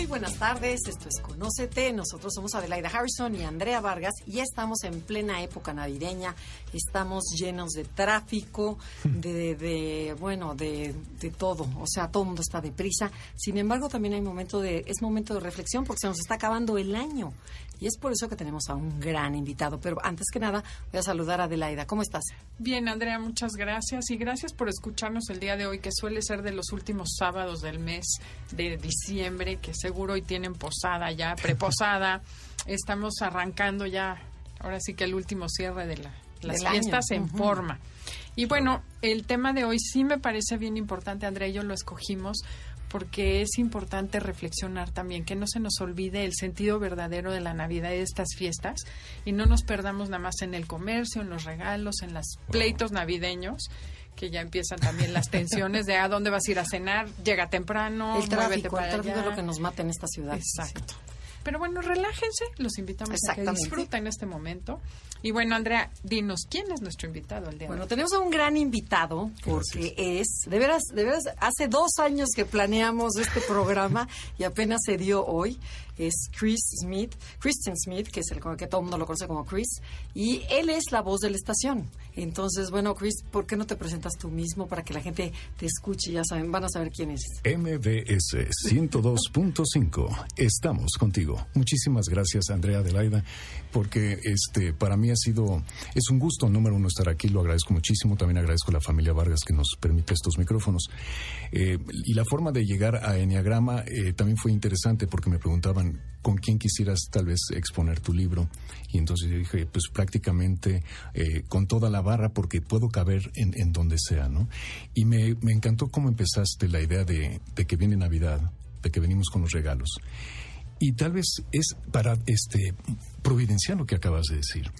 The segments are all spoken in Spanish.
Muy buenas tardes, esto es Conócete. Nosotros somos Adelaida Harrison y Andrea Vargas y ya estamos en plena época navideña. Estamos llenos de tráfico, de, de bueno, de, de, todo. O sea, todo el mundo está deprisa. Sin embargo, también hay momento de, es momento de reflexión porque se nos está acabando el año. Y es por eso que tenemos a un gran invitado. Pero antes que nada, voy a saludar a Adelaida. ¿Cómo estás? Bien, Andrea, muchas gracias. Y gracias por escucharnos el día de hoy, que suele ser de los últimos sábados del mes de diciembre, que seguro hoy tienen posada ya, preposada. Estamos arrancando ya, ahora sí que el último cierre de la, las fiestas año. en forma. Y bueno, el tema de hoy sí me parece bien importante, Andrea y yo lo escogimos porque es importante reflexionar también, que no se nos olvide el sentido verdadero de la Navidad y de estas fiestas y no nos perdamos nada más en el comercio, en los regalos, en los pleitos navideños que ya empiezan también las tensiones de a dónde vas a ir a cenar, llega temprano, el muévete tráfico, para el tráfico allá. es lo que nos mata en esta ciudad. Exacto. Pero bueno, relájense, los invitamos a que disfruten este momento. Y bueno, Andrea, dinos, ¿quién es nuestro invitado el día Bueno, de hoy? tenemos a un gran invitado porque es, de veras, de veras, hace dos años que planeamos este programa y apenas se dio hoy. Es Chris Smith, Christian Smith, que es el con el que todo el mundo lo conoce como Chris, y él es la voz de la estación. Entonces, bueno, Chris, ¿por qué no te presentas tú mismo para que la gente te escuche? Ya saben, van a saber quién es. MBS 102.5. Estamos contigo. Muchísimas gracias, Andrea Adelaida, porque este para mí ha sido es un gusto número uno estar aquí. Lo agradezco muchísimo. También agradezco a la familia Vargas que nos permite estos micrófonos. Eh, y la forma de llegar a Enneagrama eh, también fue interesante porque me preguntaban con quién quisieras tal vez exponer tu libro. Y entonces yo dije, pues prácticamente eh, con toda la porque puedo caber en, en donde sea, ¿no? Y me, encantó cómo empezaste la idea de, de que viene Navidad, de que venimos con los regalos. Y tal vez es para este providencial lo que acabas de decir,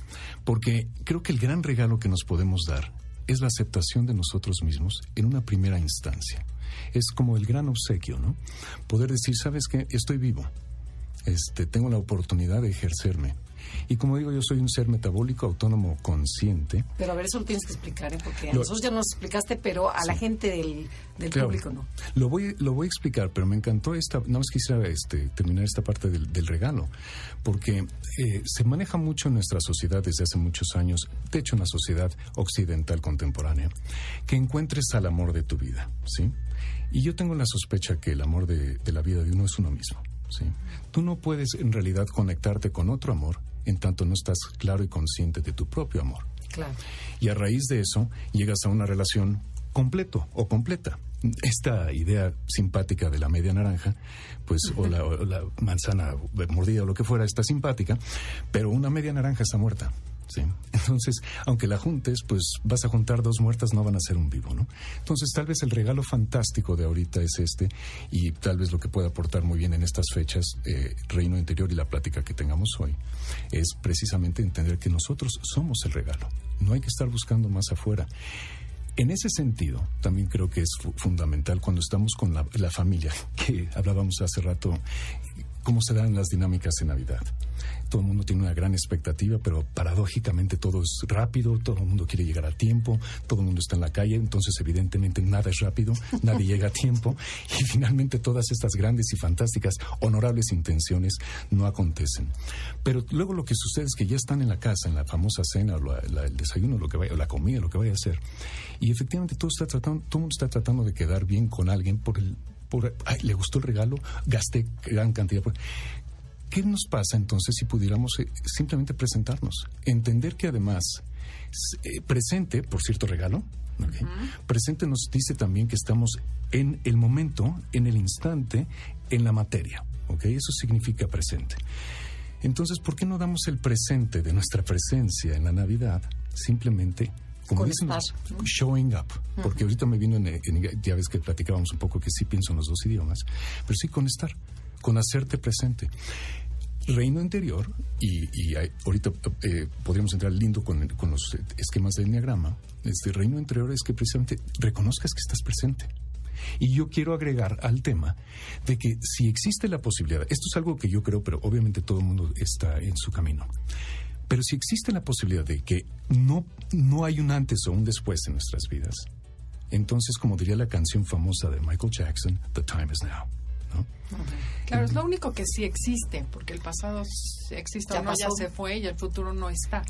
porque creo que el gran regalo que nos podemos dar es la aceptación de nosotros mismos en una primera instancia. Es como el gran obsequio, ¿no? Poder decir, ¿sabes qué? Estoy vivo. Este, tengo la oportunidad de ejercerme. Y como digo, yo soy un ser metabólico, autónomo, consciente. Pero a ver, eso lo tienes que explicar, ¿eh? porque a Lo- nosotros ya nos explicaste, pero a la gente del, del Claro. público no. Lo voy, lo voy a explicar, pero me encantó esta, nada más quisiera este, terminar esta parte del, del regalo, porque eh, se maneja mucho en nuestra sociedad desde hace muchos años, de hecho en la sociedad occidental contemporánea, que encuentres al amor de tu vida, ¿sí? Y yo tengo la sospecha que el amor de, de la vida de uno es uno mismo, ¿sí? Tú no puedes en realidad conectarte con otro amor en tanto no estás claro y consciente de tu propio amor. Claro. Y a raíz de eso llegas a una relación completo o completa. Esta idea simpática de la media naranja, pues, o la, o la manzana mordida o lo que fuera, está simpática, pero una media naranja está muerta. Entonces, aunque la juntes, pues vas a juntar dos muertas, no van a ser un vivo, ¿no? Entonces, tal vez el regalo fantástico de ahorita es este, y tal vez lo que puede aportar muy bien en estas fechas, eh, Reino Interior y la plática que tengamos hoy, es precisamente entender que nosotros somos el regalo. No hay que estar buscando más afuera. En ese sentido, también creo que es fu- fundamental cuando estamos con la familia, que hablábamos hace rato, cómo se dan las dinámicas en Navidad. Todo el mundo tiene una gran expectativa, pero paradójicamente todo es rápido, todo el mundo quiere llegar a tiempo, todo el mundo está en la calle, entonces evidentemente nada es rápido, nadie llega a tiempo y finalmente todas estas grandes y fantásticas, honorables intenciones no acontecen. Pero luego lo que sucede es que ya están en la casa, en la famosa cena, o la- la- el desayuno, lo que vaya, o la comida, lo que vaya a hacer, y efectivamente todo está tratando, todo el mundo está tratando de quedar bien con alguien por el por, ay, le gustó el regalo, gasté gran cantidad. por- ¿Qué nos pasa entonces si pudiéramos eh, simplemente presentarnos? Entender que además, eh, presente, por cierto regalo, presente nos dice también que estamos en el momento, en el instante, en la materia. ¿ok? Eso significa presente. Entonces, ¿por qué no damos el presente de nuestra presencia en la Navidad simplemente como dicen, showing up, porque ahorita me vino en, ya ves que platicábamos un poco que sí pienso en los dos idiomas, pero sí con estar, con hacerte presente. Reino interior, y, ahorita eh, podríamos entrar lindo con, con, los esquemas de enneagrama, este reino interior es que precisamente reconozcas que estás presente. Y yo quiero agregar al tema de que si existe la posibilidad, esto es algo que yo creo, pero obviamente todo el mundo está en su camino, pero si existe la posibilidad de que no, no hay un antes o un después en nuestras vidas, entonces, como diría la canción famosa de Michael Jackson, The Time is Now. Claro, es lo único que sí existe, porque el pasado existe ya o no, ya se fue y el futuro no está.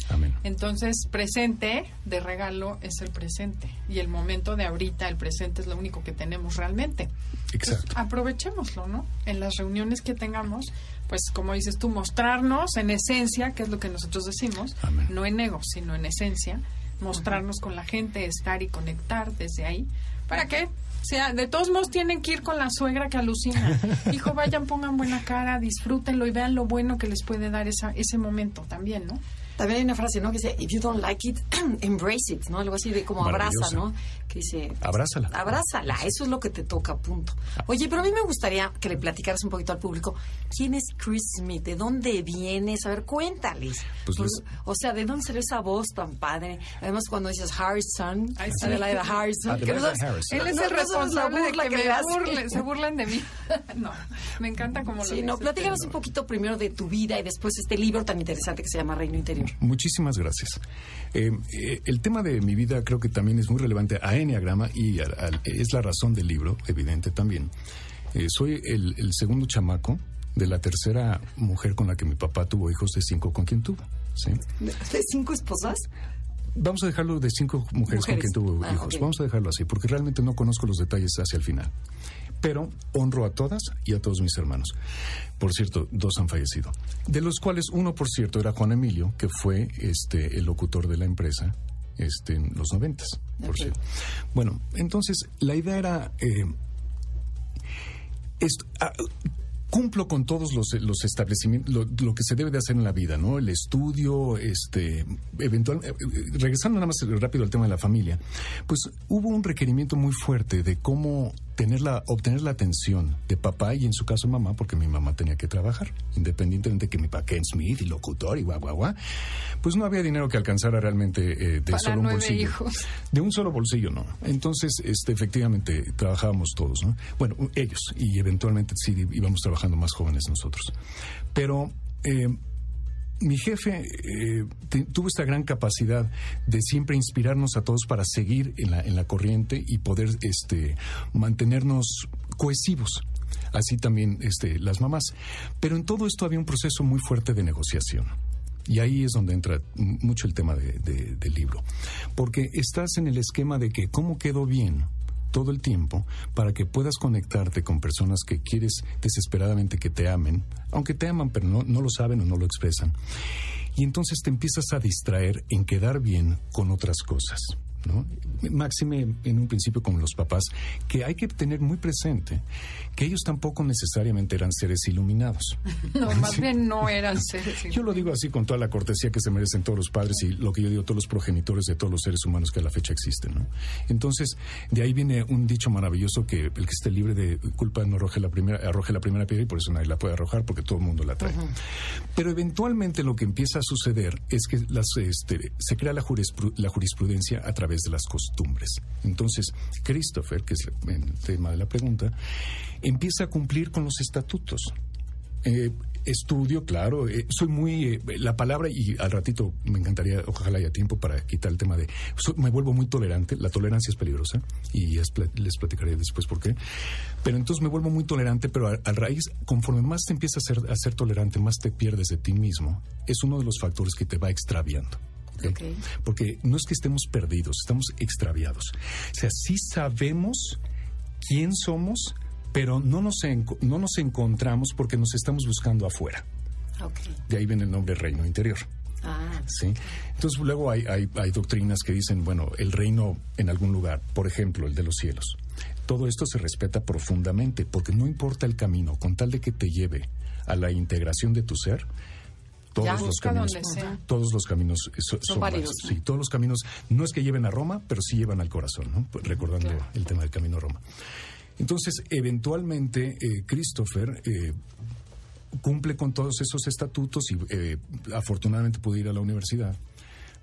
Entonces, presente de regalo es el presente y el momento de ahorita, el presente es lo único que tenemos realmente. Exacto. aprovechémoslo, ¿no? En las reuniones que tengamos, pues como dices tú, mostrarnos en esencia, que es lo que nosotros decimos, no en ego, sino en esencia, mostrarnos con la gente, estar y conectar desde ahí. ¿Para qué? O sea, de todos modos tienen que ir con la suegra que alucina. Hijo, vayan, pongan buena cara, disfrútenlo y vean lo bueno que les puede dar esa, ese momento también, ¿no? También hay una frase, ¿no? Que dice, if you don't like it, embrace it, ¿no? Algo así de como abraza, ¿no? Que dice... Abrázala. Abrázala, eso es lo que te toca, punto. Oye, pero a mí me gustaría que le platicaras un poquito al público, ¿quién es Chris Smith? ¿De dónde vienes? A ver, cuéntales. Pues o sea, ¿de dónde salió esa voz tan padre? Además, cuando dices Harrison. Adelaida Harrison. Harrison. Él es el responsable de que, me se burlen de mí. no, me encanta cómo lo Sí, no, platícanos un poquito primero de tu vida y después este libro tan interesante que se llama Reino Interior. Muchísimas gracias. Eh, eh, el tema de mi vida creo que también es muy relevante a Enneagrama y es la razón del libro, evidente también. Eh, soy el, segundo chamaco de la tercera mujer con la que mi papá tuvo hijos de cinco con quien tuvo. ¿sí? ¿De cinco esposas? Vamos a dejarlo de cinco mujeres, con quien tuvo ah, hijos. Vamos a dejarlo así, porque realmente no conozco los detalles hacia el final pero honro a todas y a todos mis hermanos. Por cierto, dos han fallecido, de los cuales uno, por cierto, era Juan Emilio, que fue este el locutor de la empresa este, en los noventas, por cierto. Bueno, entonces la idea era eh, esto, ah, cumplo con todos los, los establecimientos, lo, que se debe de hacer en la vida, ¿no? El estudio, este, eventual, eh, regresando nada más rápido al tema de la familia, pues hubo un requerimiento muy fuerte de cómo tener la, obtener la atención de papá y en su caso mamá, porque mi mamá tenía que trabajar, independientemente de que mi papá Ken Smith y locutor y guau, guau, guau, pues no había dinero que alcanzara realmente eh, de solo un bolsillo. De un solo bolsillo, no. Entonces, este, efectivamente, trabajábamos todos, ¿no? Bueno, ellos, y eventualmente sí íbamos trabajando más jóvenes nosotros. Pero eh, mi jefe eh, tuvo esta gran capacidad de siempre inspirarnos a todos para seguir en la, en la corriente y poder este, mantenernos cohesivos. Así también este, las mamás. Pero en todo esto había un proceso muy fuerte de negociación. Y ahí es donde entra mucho el tema del libro. Porque estás en el esquema de que cómo quedó bien todo el tiempo para que puedas conectarte con personas que quieres desesperadamente que te amen, aunque te aman pero no, lo saben o no lo expresan. Y entonces te empiezas a distraer en quedar bien con otras cosas. ¿No? Máxime en un principio con los papás, que hay que tener muy presente que ellos tampoco necesariamente eran seres iluminados. No, más bien no eran seres Yo lo digo así con toda la cortesía que se merecen todos los padres y lo que yo digo, todos los progenitores de todos los seres humanos que a la fecha existen, ¿no? Entonces, de ahí viene un dicho maravilloso que el que esté libre de culpa no arroje la primera, arroje la primera piedra y por eso nadie la puede arrojar porque todo el mundo la trae. Pero eventualmente lo que empieza a suceder es que las, este, se crea la, la jurisprudencia a través de las costumbres. Entonces, Christopher, que es el tema de la pregunta, empieza a cumplir con los estatutos. Eh, estudio, claro, eh, soy muy, eh, la palabra, y al ratito me encantaría, ojalá haya tiempo para quitar el tema de, me vuelvo muy tolerante, la tolerancia es peligrosa, y les platicaré después por qué, pero entonces me vuelvo muy tolerante, pero a, raíz, conforme más te empiezas a ser, a ser tolerante, más te pierdes de ti mismo, es uno de los factores que te va extraviando. Porque no es que estemos perdidos, estamos extraviados. O sea, sí sabemos quién somos, pero no nos, no nos encontramos porque nos estamos buscando afuera. De ahí viene el nombre reino interior. Ah. ¿Sí? Entonces luego hay, hay, hay, doctrinas que dicen, bueno, el reino en algún lugar, por ejemplo, el de los cielos. Todo esto se respeta profundamente porque no importa el camino, con tal de que te lleve a la integración de tu ser, todos los caminos. todos los caminos son, válidos sí todos los caminos no es que lleven a Roma pero sí llevan al corazón ¿no? Pues, recordando el tema del camino a Roma. Entonces eventualmente eh, Christopher eh, cumple con todos esos estatutos y eh, afortunadamente pude ir a la universidad.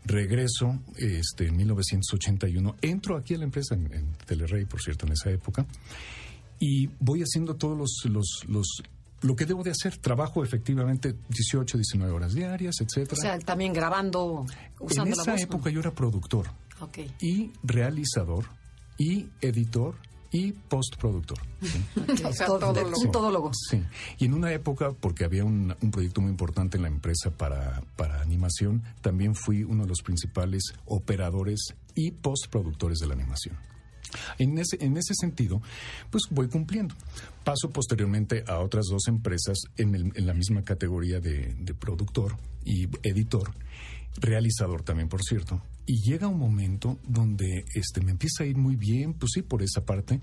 Regreso este, en 1981 entro aquí a la empresa en, en Telerrey por cierto en esa época y voy haciendo todos los, los, los lo que debo de hacer, trabajo efectivamente 18, 19 horas diarias, etcétera. O sea, también grabando, usando En esa época yo era productor y realizador y editor y postproductor. o sea, un todólogo. Sí. Y en una época, porque había un, un, proyecto muy importante en la empresa para, para animación, también fui uno de los principales operadores y postproductores de la animación. En ese, en ese sentido, pues voy cumpliendo. Paso posteriormente a otras dos empresas en, la misma categoría de, productor y editor, realizador también, por cierto. Y llega un momento donde este, me empieza a ir muy bien, pues sí, por esa parte,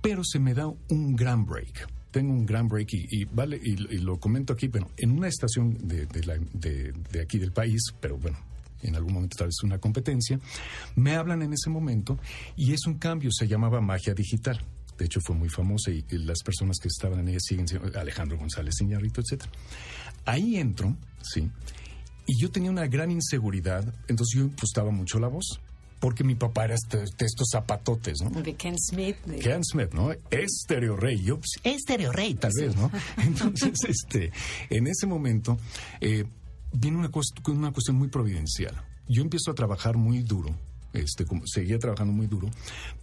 pero se me da un gran break tengo un gran break y, vale y, lo comento aquí bueno en una estación de, de, aquí del país pero bueno en algún momento tal vez una competencia, me hablan en ese momento y es un cambio, se llamaba magia digital. De hecho, fue muy famosa y, las personas que estaban en ella siguen siendo Alejandro González Iñárritu, etc. Ahí entro, sí, y yo tenía una gran inseguridad, entonces yo impostaba mucho la voz porque mi papá era este, de estos zapatotes, ¿no? De Ken Smith. Ken Smith, ¿no? Estéreo Rey. Yo, pues, Estéreo Rey, tal vez, ¿no? Entonces, este, en ese momento, eh, viene una, una cuestión muy providencial. Yo empiezo a trabajar muy duro este, como, seguía trabajando muy duro,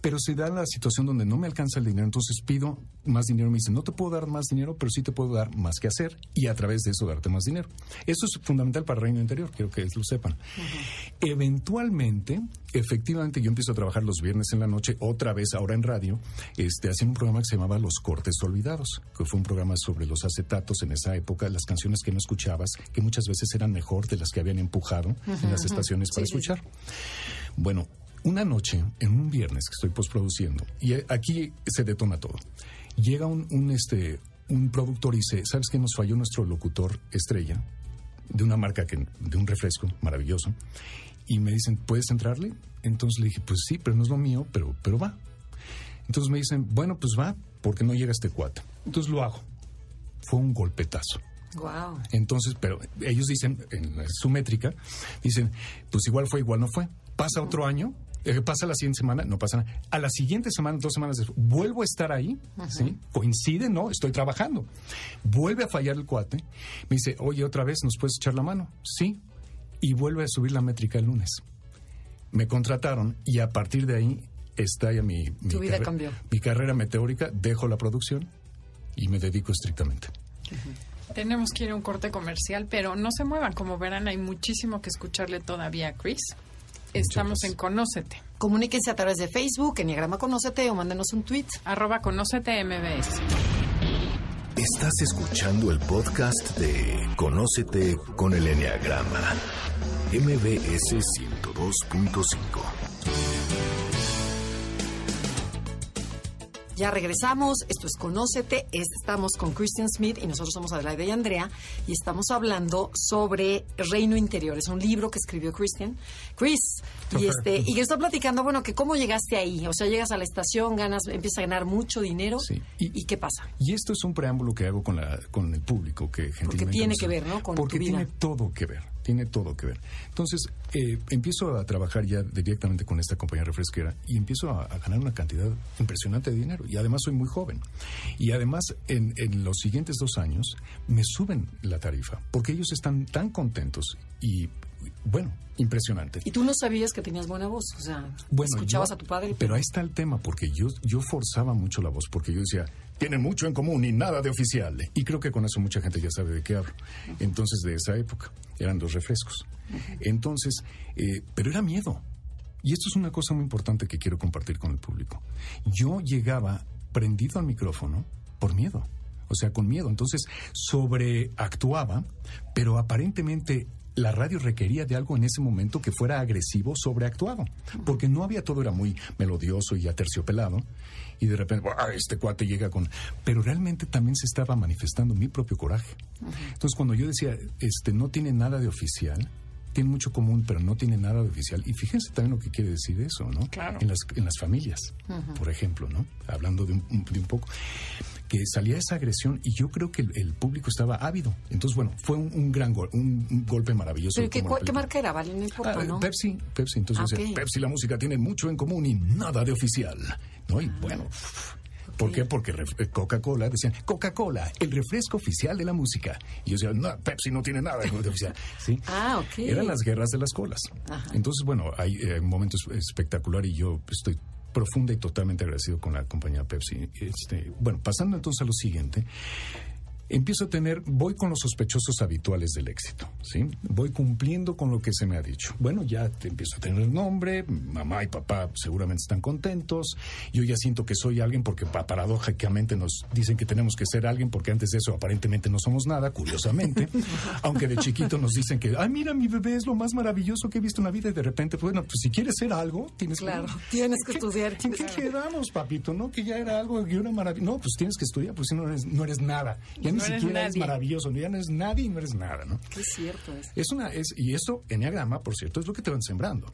pero se da la situación donde no me alcanza el dinero, entonces pido más dinero, me dicen, no te puedo dar más dinero, pero sí te puedo dar más que hacer y a través de eso darte más dinero. Eso es fundamental para el reino interior, quiero que lo sepan. Eventualmente, efectivamente, yo empiezo a trabajar los viernes en la noche, otra vez ahora en radio, este, haciendo un programa que se llamaba Los Cortes Olvidados, que fue un programa sobre los acetatos en esa época, las canciones que no escuchabas, que muchas veces eran mejor de las que habían empujado en las estaciones para escuchar. Bueno, una noche, en un viernes que estoy postproduciendo, y aquí se detona todo. Llega un, este, un productor y dice, ¿sabes qué nos falló nuestro locutor estrella? De una marca, que, de un refresco maravilloso. Y me dicen, ¿puedes entrarle? Entonces le dije, pues sí, pero no es lo mío, pero, pero va. Entonces me dicen, bueno, pues va, porque no llega este cuate. Entonces lo hago. Fue un golpetazo. Wow. Entonces, pero ellos dicen, en su métrica, dicen, pues igual fue, igual no fue. Pasa otro año, eh, pasa la siguiente semana, no pasa nada. A la siguiente semana, dos semanas después, vuelvo a estar ahí, ¿sí? Coincide, ¿no? Estoy trabajando. Vuelve a fallar el cuate. Me dice, oye, otra vez, ¿nos puedes echar la mano? Sí. Y vuelve a subir la métrica el lunes. Me contrataron y a partir de ahí está ya mi, mi, mi carrera meteórica, dejo la producción y me dedico estrictamente. Tenemos que ir a un corte comercial, pero no se muevan. Como verán, hay muchísimo que escucharle todavía a Chris. Estamos en Conócete. Comuníquense a través de Facebook, Enneagrama Conócete o mándenos un tweet. Arroba Conócete MBS. Estás escuchando el podcast de Conócete con el Enneagrama. MBS 102.5. Ya regresamos, esto es Conócete, estamos con Christian Smith y nosotros somos Adelaide y Andrea y estamos hablando sobre Reino Interior. Es un libro que escribió Christian. Chris, y este y que está platicando, bueno, que cómo llegaste ahí, o sea, llegas a la estación, ganas, empiezas a ganar mucho dinero y, qué pasa. Y esto es un preámbulo que hago con la con el público que Porque tiene que ver, ¿no? Con porque tiene todo que ver tiene todo que ver. Entonces, eh, empiezo a trabajar ya directamente con esta compañía refresquera y empiezo a, ganar una cantidad impresionante de dinero. Y además soy muy joven. Y además, en, en, los siguientes dos años, me suben la tarifa, porque ellos están tan contentos y, bueno, impresionante. Y tú no sabías que tenías buena voz, o sea, escuchabas a tu padre. Pero ahí está el tema, porque yo, yo forzaba mucho la voz, porque yo decía, tienen mucho en común y nada de oficial. Y creo que con eso mucha gente ya sabe de qué hablo. Entonces, de esa época, eran dos refrescos. Entonces, eh, pero era miedo. Y esto es una cosa muy importante que quiero compartir con el público. Yo llegaba prendido al micrófono por miedo. O sea, con miedo. Entonces, sobreactuaba, pero aparentemente la radio requería de algo en ese momento que fuera agresivo, sobreactuado, porque no había todo, era muy melodioso y aterciopelado, y de repente, "Ah, este cuate llega con... Pero realmente también se estaba manifestando mi propio coraje. Entonces, cuando yo decía, este, no tiene nada de oficial, tiene mucho común, pero no tiene nada de oficial. Y fíjense también lo que quiere decir eso, ¿no? Claro. En las, en las familias, por ejemplo, ¿no? Hablando de un, de un poco que salía esa agresión y yo creo que el, el público estaba ávido. Entonces, bueno, fue un, un gran gol, un, un golpe maravilloso. ¿Pero qué, marca era? Vale, no importa, Ah, ¿no? Pepsi, Pepsi. Entonces, Ah, decía, ok. Pepsi y la música tienen mucho en común y nada de oficial. ¿no? Y Ah. bueno, ¿por qué? Porque eh, Coca-Cola decían, Coca-Cola, el refresco oficial de la música. Y yo decía, no, Pepsi no tiene nada de oficial. ¿Sí? Ah, ok. Eran las guerras de las colas. Ajá. Entonces, bueno, hay eh, momentos espectacular y yo estoy profunda y totalmente agradecido con la compañía Pepsi. Este, bueno, pasando entonces a lo siguiente, empiezo a tener, voy con los sospechosos habituales del éxito, ¿sí? Voy cumpliendo con lo que se me ha dicho. Bueno, ya te empiezo a tener nombre, mamá y papá seguramente están contentos, yo ya siento que soy alguien porque pa- paradójicamente nos dicen que tenemos que ser alguien porque antes de eso aparentemente no somos nada, curiosamente, aunque de chiquito nos dicen que, ay, mira, mi bebé es lo más maravilloso que he visto en la vida y de repente, pues, bueno, pues si quieres ser algo, tienes Claro, que... tienes que ¿Qué- estudiar. ¿En qué quedamos, papito? ¿No? Que ya era algo y una maravilla. No, pues tienes que estudiar, pues si no eres, no eres nada. Ni No siquiera eres maravilloso, ya no eres nadie y no eres nada, ¿no? Qué cierto es. Es una, es, y eso, enneagrama, por cierto, es lo que te van sembrando.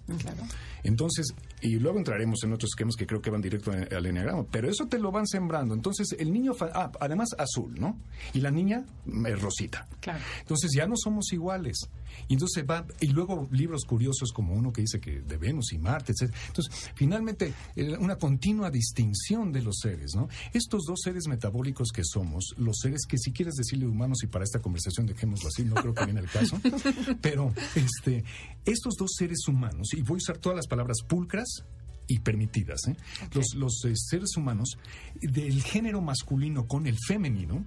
Entonces, y luego entraremos en otros esquemas que creo que van directo al enneagrama, pero eso te lo van sembrando. Entonces, el niño, ah, además azul, ¿no? Y la niña, mm, eh, rosita. Claro. Entonces ya no somos iguales. Y entonces va, y luego libros curiosos como uno que dice que de Venus y Marte, etc. Entonces, finalmente, eh, una continua distinción de los seres, ¿no? Estos dos seres metabólicos que somos, los seres que si quieres decirle humanos y para esta conversación dejémoslo así, no creo que viene el caso, pero este, estos dos seres humanos, y voy a usar todas las palabras pulcras y permitidas, ¿eh? los, los eh, seres humanos del género masculino con el femenino,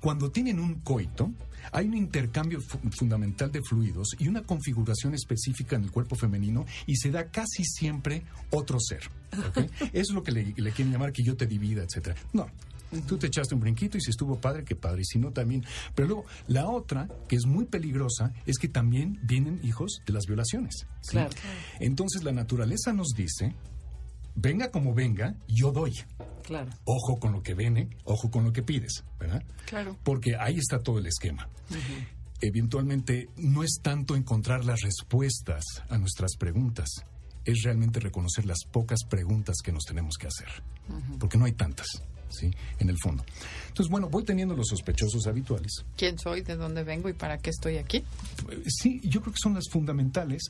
cuando tienen un coito, hay un intercambio fu- fundamental de fluidos y una configuración específica en el cuerpo femenino y se da casi siempre otro ser. Eso es lo que le, le quieren llamar que yo te divida, etcétera. No. Tú te echaste un brinquito y si estuvo padre, qué padre, y si no también. Pero luego, la otra, que es muy peligrosa, es que también vienen hijos de las violaciones. ¿sí? Claro. Entonces la naturaleza nos dice, venga como venga, yo doy. Claro. Ojo con lo que viene, ojo con lo que pides, ¿verdad? Claro. Porque ahí está todo el esquema. Eventualmente no es tanto encontrar las respuestas a nuestras preguntas, es realmente reconocer las pocas preguntas que nos tenemos que hacer, porque no hay tantas, ¿sí? En el fondo. Entonces, bueno, voy teniendo los sospechosos habituales. ¿Quién soy? ¿De dónde vengo? ¿Y para qué estoy aquí? Eh, Sí, yo creo que son las fundamentales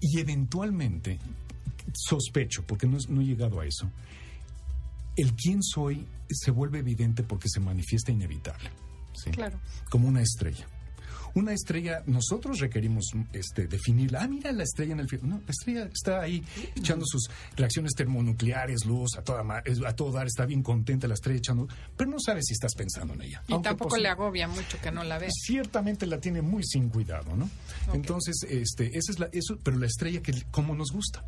y eventualmente sospecho, porque no, no he llegado a eso, el quién soy se vuelve evidente porque se manifiesta inevitable. ¿sí? Claro. Como una estrella. Una estrella, nosotros requerimos este, definirla. Ah, mira la estrella en el. No, la estrella está ahí echando sus reacciones termonucleares, luz, a, toda, a todo dar, está bien contenta la estrella echando, pero no sabes si estás pensando en ella. Y Aunque tampoco le agobia mucho que no la ves. ciertamente la tiene muy sin cuidado, ¿no? Entonces, este, esa es la, eso, pero la estrella que como nos gusta.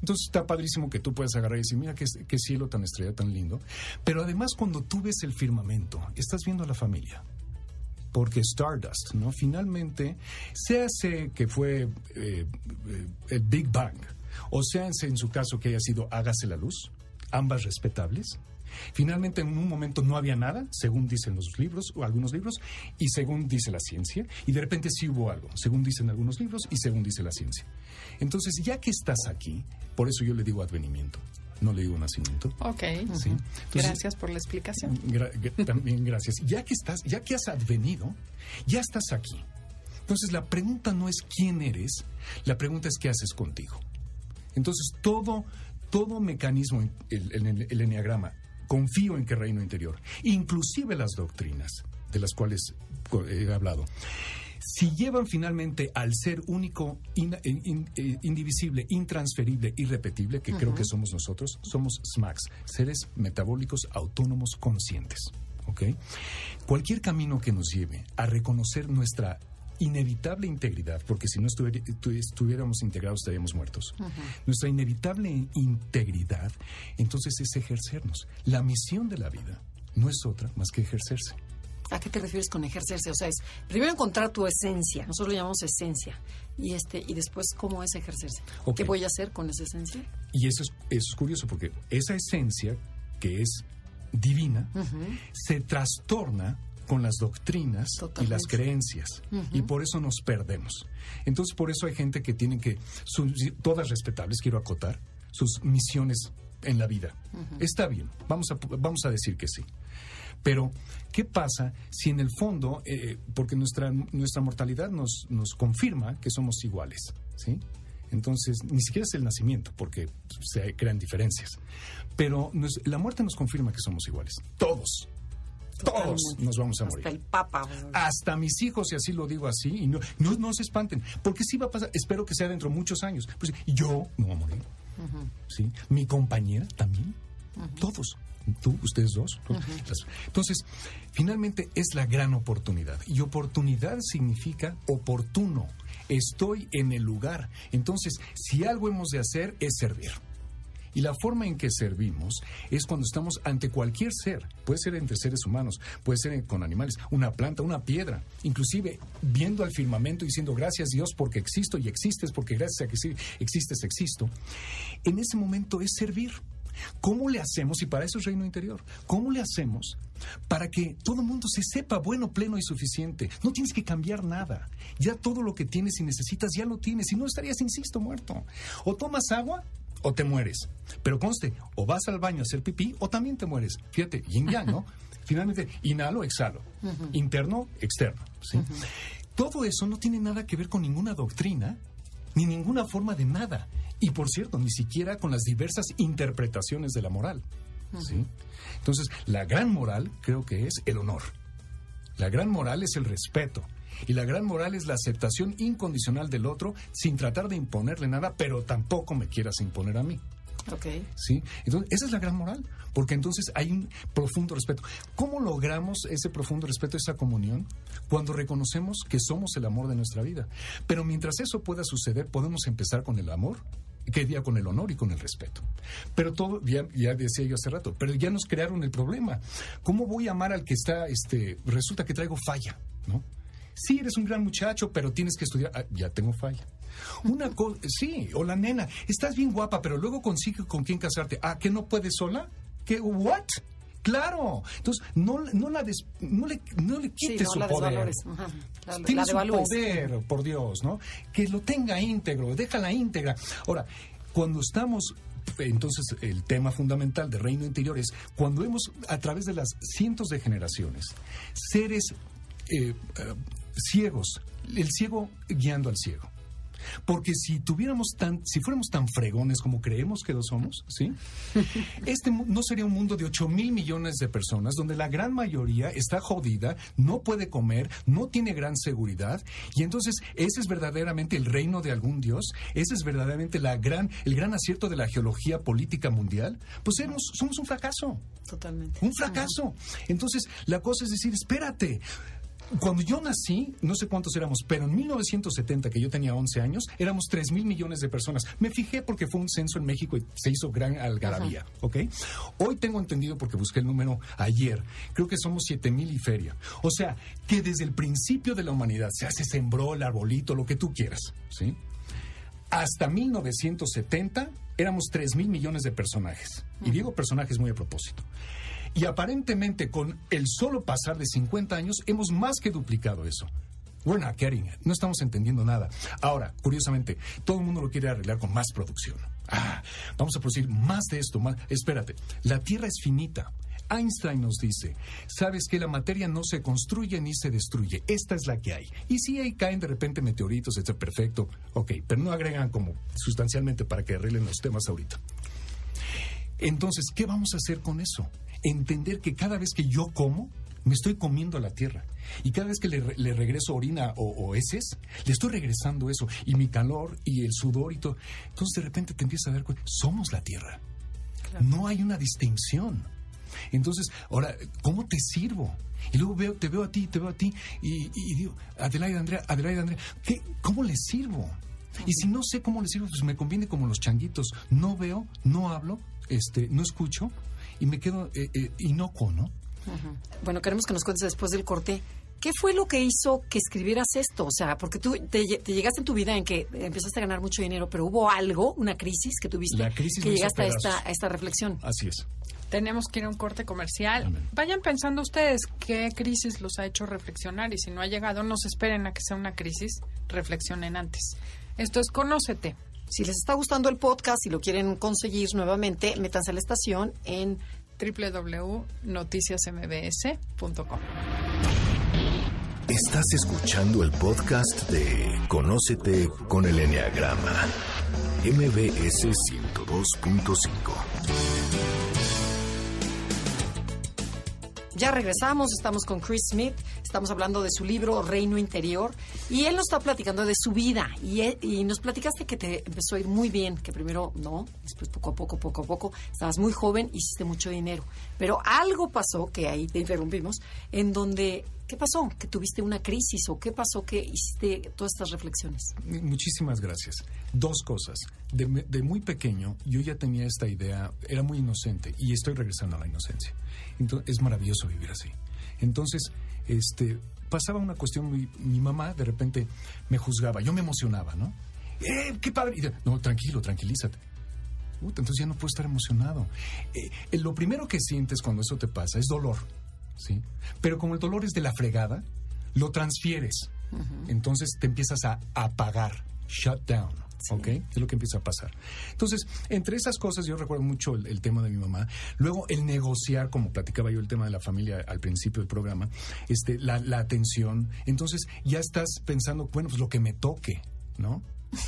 Entonces está padrísimo que tú puedas agarrar y decir, mira qué, qué cielo tan estrella, tan lindo. Pero además cuando tú ves el firmamento, estás viendo a la familia. Porque Stardust, ¿no? Finalmente, se hace que fue eh, eh, el Big Bang, o sea, en su caso que haya sido Hágase la luz, ambas respetables. Finalmente, en un momento no había nada, según dicen los libros o algunos libros, y según dice la ciencia, y de repente sí hubo algo, según dicen algunos libros y según dice la ciencia. Entonces, ya que estás aquí, por eso yo le digo advenimiento, no le digo nacimiento. Ok. ¿sí? Entonces, Gracias por la explicación. Gra- también gracias. Ya que estás, ya que has advenido, ya estás aquí. Entonces la pregunta no es quién eres, la pregunta es qué haces contigo. Entonces todo, todo mecanismo, en el, el- el enneagrama, confío en que reino interior, inclusive las doctrinas de las cuales he hablado, si llevan finalmente al ser único, in- in- eh, indivisible, intransferible, irrepetible, que creo que somos nosotros, somos SMACs, seres metabólicos autónomos conscientes. ¿ok? Cualquier camino que nos lleve a reconocer nuestra inevitable integridad, porque si no estuviéramos integrados estaríamos muertos. Nuestra inevitable integridad, entonces es ejercernos. La misión de la vida no es otra más que ejercerse ¿A qué te refieres con ejercerse? O sea, es primero encontrar tu esencia, nosotros lo llamamos esencia, y este y después cómo es ejercerse. ¿Qué voy a hacer con esa esencia? Y eso es, eso es curioso porque esa esencia, que es divina, se trastorna con las doctrinas y las creencias. Y por eso nos perdemos. Entonces, por eso hay gente que tiene que, sus- todas respetables, quiero acotar, sus misiones en la vida. Está bien, vamos a, vamos a decir que sí. Pero, ¿qué pasa si en el fondo, eh, porque nuestra, nuestra mortalidad nos, nos confirma que somos iguales, ¿sí? Entonces, ni siquiera es el nacimiento, porque se crean diferencias. Pero nos- la muerte nos confirma que somos iguales. Todos. Todos nos vamos a Hasta morir. el Papa. Hasta mis hijos, y así lo digo así, y no, no, no se espanten, porque sí va a pasar, espero que sea dentro de muchos años. Pues yo no voy a morir. ¿sí? Mi compañera también. Todos. Tú, ustedes dos. Entonces, finalmente es la gran oportunidad. Y oportunidad significa oportuno. Estoy en el lugar. Entonces, si algo hemos de hacer es servir. Y la forma en que servimos es cuando estamos ante cualquier ser. Puede ser entre seres humanos, puede ser con animales, una planta, una piedra. Inclusive viendo al firmamento y diciendo gracias Dios porque existo y existes, porque gracias a que sí existes, existo. En ese momento es servir. ¿Cómo le hacemos? Y para eso es reino interior. ¿Cómo le hacemos para que todo el mundo se sepa bueno, pleno y suficiente? No tienes que cambiar nada. Ya todo lo que tienes y necesitas ya lo tienes. Si no estarías, insisto, muerto. O tomas agua o te mueres. Pero conste, o vas al baño a hacer pipí o también te mueres. Fíjate, yin yang, ¿no? Finalmente, inhalo, exhalo. Interno, externo. ¿sí? Todo eso no tiene nada que ver con ninguna doctrina ni ninguna forma de nada. Y por cierto, ni siquiera con las diversas interpretaciones de la moral. ¿sí? Entonces, la gran moral creo que es el honor. La gran moral es el respeto. Y la gran moral es la aceptación incondicional del otro sin tratar de imponerle nada, pero tampoco me quieras imponer a mí. Ok. ¿sí? Entonces, esa es la gran moral, porque entonces hay un profundo respeto. ¿Cómo logramos ese profundo respeto, esa comunión? Cuando reconocemos que somos el amor de nuestra vida. Pero mientras eso pueda suceder, podemos empezar con el amor, que día con el honor y con el respeto. Pero todo, ya, ya decía yo hace rato, pero ya nos crearon el problema. ¿Cómo voy a amar al que está, este, resulta que traigo falla, ¿no? Sí, eres un gran muchacho, pero tienes que estudiar. Ah, ya tengo falla. Una cosa, sí, o la nena, estás bien guapa, pero luego consigue con quién casarte. Ah, ¿que no puedes sola? ¿Qué? ¿What? Claro. Entonces, no, no, la des- no, le, no le Sí, quites no su la poder. La, Tiene la su poder, por Dios, ¿no? Que lo tenga íntegro, déjala íntegra. Ahora, cuando estamos entonces el tema fundamental de reino interior es cuando hemos a través de las cientos de generaciones seres eh, eh, ciegos, el ciego guiando al ciego. Porque si tuviéramos tan, si fuéramos tan fregones como creemos que lo somos, ¿sí? Este no sería un mundo de 8 mil millones de personas donde la gran mayoría está jodida, no puede comer, no tiene gran seguridad, y entonces ese es verdaderamente el reino de algún dios, ese es verdaderamente la gran, el gran acierto de la geología política mundial, pues somos, somos un fracaso. Totalmente. Un fracaso. Entonces, la cosa es decir, espérate. Cuando yo nací, no sé cuántos éramos, pero en 1970, que yo tenía 11 años, éramos 3 mil millones de personas. Me fijé porque fue un censo en México y se hizo gran algarabía, ¿ok? Hoy tengo entendido, porque busqué el número ayer, creo que somos 7 mil y feria. O sea, que desde el principio de la humanidad se hace sembró el arbolito, lo que tú quieras, ¿sí? Hasta 1970 éramos 3 mil millones de personajes. Y digo personajes muy a propósito. Y aparentemente con el solo pasar de 50 años hemos más que duplicado eso. We're not getting it. No estamos entendiendo nada. Ahora, curiosamente, todo el mundo lo quiere arreglar con más producción. Ah, vamos a producir más de esto. Más. Espérate, la Tierra es finita. Einstein nos dice, sabes que la materia no se construye ni se destruye, esta es la que hay. Y si ahí caen de repente meteoritos, etc., perfecto, ok, pero no agregan como sustancialmente para que arreglen los temas ahorita. Entonces, ¿qué vamos a hacer con eso? Entender que cada vez que yo como, me estoy comiendo la tierra. Y cada vez que le regreso orina o, o heces, le estoy regresando eso. Y mi calor y el sudor y todo. Entonces de repente te empiezas a dar cuenta, somos la tierra. No hay una distinción. Entonces, ahora, ¿cómo te sirvo? Y luego veo, te veo a ti, te veo a ti, y, y digo, Adelaide Andrea, Adelaide Andrea, ¿qué, ¿cómo le sirvo? Y si no sé cómo le sirvo, pues me conviene como los changuitos. No veo, no hablo, este, no escucho, y me quedo eh, eh, inocuo, ¿no? Bueno, queremos que nos cuentes después del corte. ¿Qué fue lo que hizo que escribieras esto? O sea, porque tú te, te llegaste en tu vida en que empezaste a ganar mucho dinero, pero hubo algo, una crisis que tuviste, La crisis que llegaste a esta, a esta reflexión. Así es. Tenemos que ir a un corte comercial. Amén. Vayan pensando ustedes qué crisis los ha hecho reflexionar y si no ha llegado, no se esperen a que sea una crisis, reflexionen antes. Esto es Conócete. Si les está gustando el podcast y lo quieren conseguir nuevamente, métanse a la estación en www.noticiasmbs.com. Estás escuchando el podcast de Conócete con el Enneagrama, MBS 102.5. Ya regresamos, estamos con Chris Smith, estamos hablando de su libro Reino Interior y él nos está platicando de su vida y, él- y nos platicaste que te empezó a ir muy bien, que primero no, después poco a poco, poco a poco, estabas muy joven, hiciste mucho dinero, pero algo pasó, que ahí te interrumpimos, en donde, ¿qué pasó? ¿Que tuviste una crisis o qué pasó que hiciste todas estas reflexiones? Muchísimas gracias. Dos cosas. De, de muy pequeño yo ya tenía esta idea, era muy inocente y estoy regresando a la inocencia. Entonces, es maravilloso vivir así. Entonces, este, pasaba una cuestión muy... Mi mamá de repente me juzgaba, yo me emocionaba, ¿no? ¡Eh, qué padre! Y no, tranquilo, tranquilízate. Puta, entonces ya no puedo estar emocionado. Eh, eh, lo primero que sientes cuando eso te pasa es dolor, ¿sí? Pero como el dolor es de la fregada, lo transfieres. Entonces te empiezas a apagar, shut down, ¿ok? Es lo que empieza a pasar. Entonces, entre esas cosas, yo recuerdo mucho el, el tema de mi mamá. Luego, el negociar, como platicaba yo, el tema de la familia al principio del programa, este, la, la atención. Entonces, ya estás pensando, bueno, pues lo que me toque, ¿no?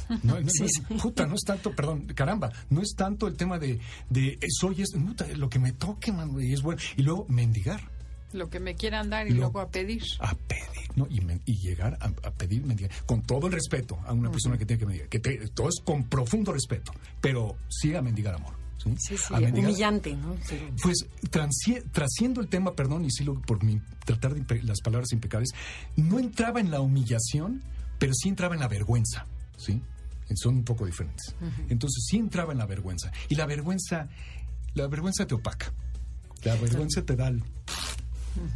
No, no, no es- puta, no es tanto, perdón, caramba, no es tanto el tema de, de eh, soy es, puta, lo que me toque, man, y es bueno. Y luego mendigar, Lo que me quieran dar y Lo- luego a pedir. a pedir, ¿no? Y, men- y llegar a, a pedir mendigar, con todo el respeto a una persona que tiene que mendigar, que te- todo es con profundo respeto, pero sí a mendigar amor. ¿sí? Sí, sí, A mendigar- humillante, ¿no? Pues trasciendo el tema, perdón, y sí lo, por mi, tratar de las palabras impecables, no entraba en la humillación, pero sí entraba en la vergüenza, ¿sí? Son un poco diferentes. Entonces sí entraba en la vergüenza. Y la vergüenza, la vergüenza te opaca. La vergüenza te da el...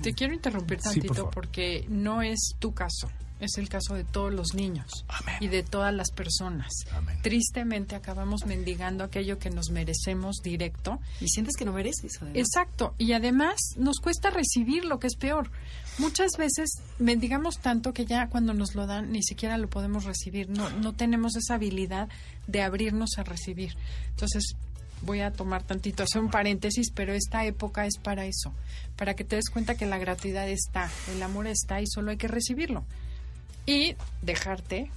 Te quiero interrumpir Sí, por tantito porque no es tu caso, es el caso de todos los niños Amén. y de todas las personas. Amén. Tristemente acabamos mendigando aquello que nos merecemos directo. y sientes que no mereces. además. Exacto, y además nos cuesta recibir lo que es peor. Muchas veces mendigamos tanto que ya cuando nos lo dan ni siquiera lo podemos recibir, no, no tenemos esa habilidad de abrirnos a recibir. Entonces, voy a tomar tantito, hacer un paréntesis, pero esta época es para eso, para que te des cuenta que la gratuidad está, el amor está y solo hay que recibirlo. Y dejarte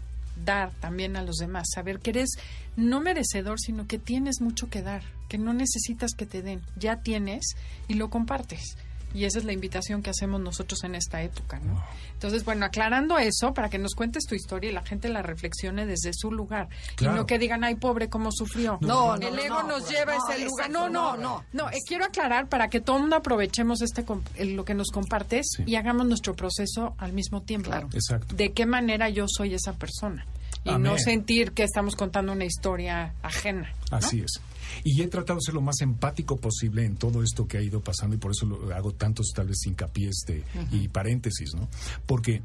dar también a los demás, saber que eres no merecedor, sino que tienes mucho que dar, que no necesitas que te den, ya tienes y lo compartes. Y esa es la invitación que hacemos nosotros en esta época, ¿no? Entonces, bueno, aclarando eso, para que nos cuentes tu historia y la gente la reflexione desde su lugar. Y no que digan, ay, pobre, cómo sufrió. No, no, El ego no, nos lleva a ese lugar. exacto, No, no, no, no. eh, quiero aclarar para que todo el mundo aprovechemos este el- lo que nos compartes Sí. y hagamos nuestro proceso al mismo tiempo. Claro. Exacto. De qué manera yo soy esa persona. Y Amén. no sentir que estamos contando una historia ajena. Así es. Y he tratado de ser lo más empático posible en todo esto que ha ido pasando y por eso lo- hago tantos tal vez hincapiés de, y paréntesis, ¿no? Porque